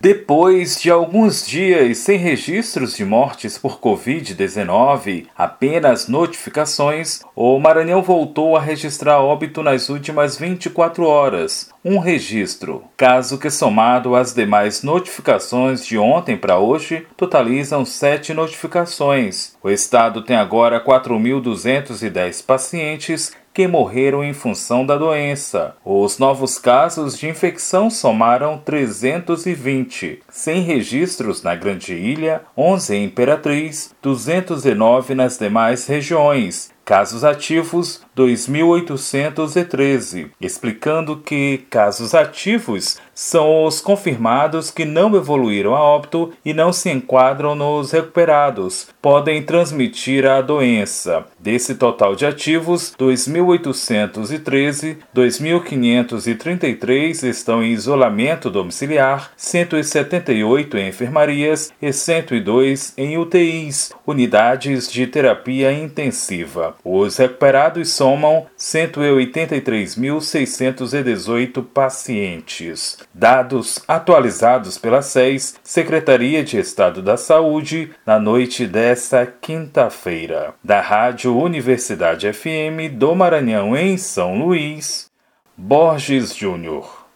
Depois de alguns dias sem registros de mortes por Covid-19, apenas notificações, o Maranhão voltou a registrar óbito nas últimas 24 horas, um registro. Caso que, somado às demais notificações de ontem para hoje, totalizam sete notificações. O estado tem agora 4.210 pacientes que morreram em função da doença. Os novos casos de infecção somaram 320, sem registros na Grande Ilha, 11 em Imperatriz, 209 nas demais regiões. Casos ativos 2.813, explicando que casos ativos são os confirmados que não evoluíram a óbito e não se enquadram nos recuperados, podem transmitir a doença. Desse total de ativos, 2.813, 2.533 estão em isolamento domiciliar, 178 em enfermarias e 102 em UTIs, unidades de terapia intensiva. Os recuperados somam 183.618 pacientes. Dados atualizados pela SES, Secretaria de Estado da Saúde, na noite desta quinta-feira. Da Rádio Universidade FM do Maranhão, em São Luís, Borges Júnior.